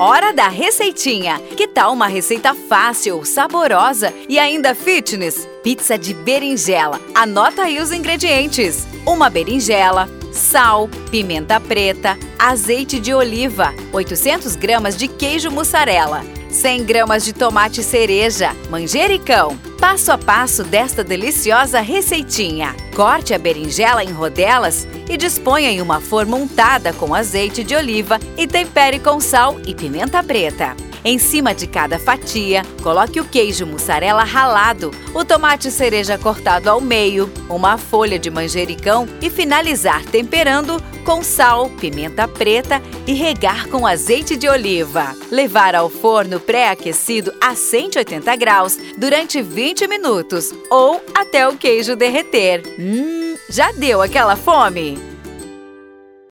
Hora da receitinha! Que tal uma receita fácil, saborosa e ainda fitness? Pizza de berinjela. Anota aí os ingredientes: uma berinjela, sal, pimenta preta, azeite de oliva, 800 gramas de queijo mussarela, 100 gramas de tomate cereja, manjericão. Passo a passo desta deliciosa receitinha. Corte a berinjela em rodelas e disponha em uma forma untada com azeite de oliva e tempere com sal e pimenta preta. Em cima de cada fatia, coloque o queijo mussarela ralado, o tomate cereja cortado ao meio, uma folha de manjericão e finalizar temperando com sal, pimenta preta e regar com azeite de oliva. Levar ao forno pré-aquecido a 180 graus durante 20 minutos ou até o queijo derreter. Hum, já deu aquela fome?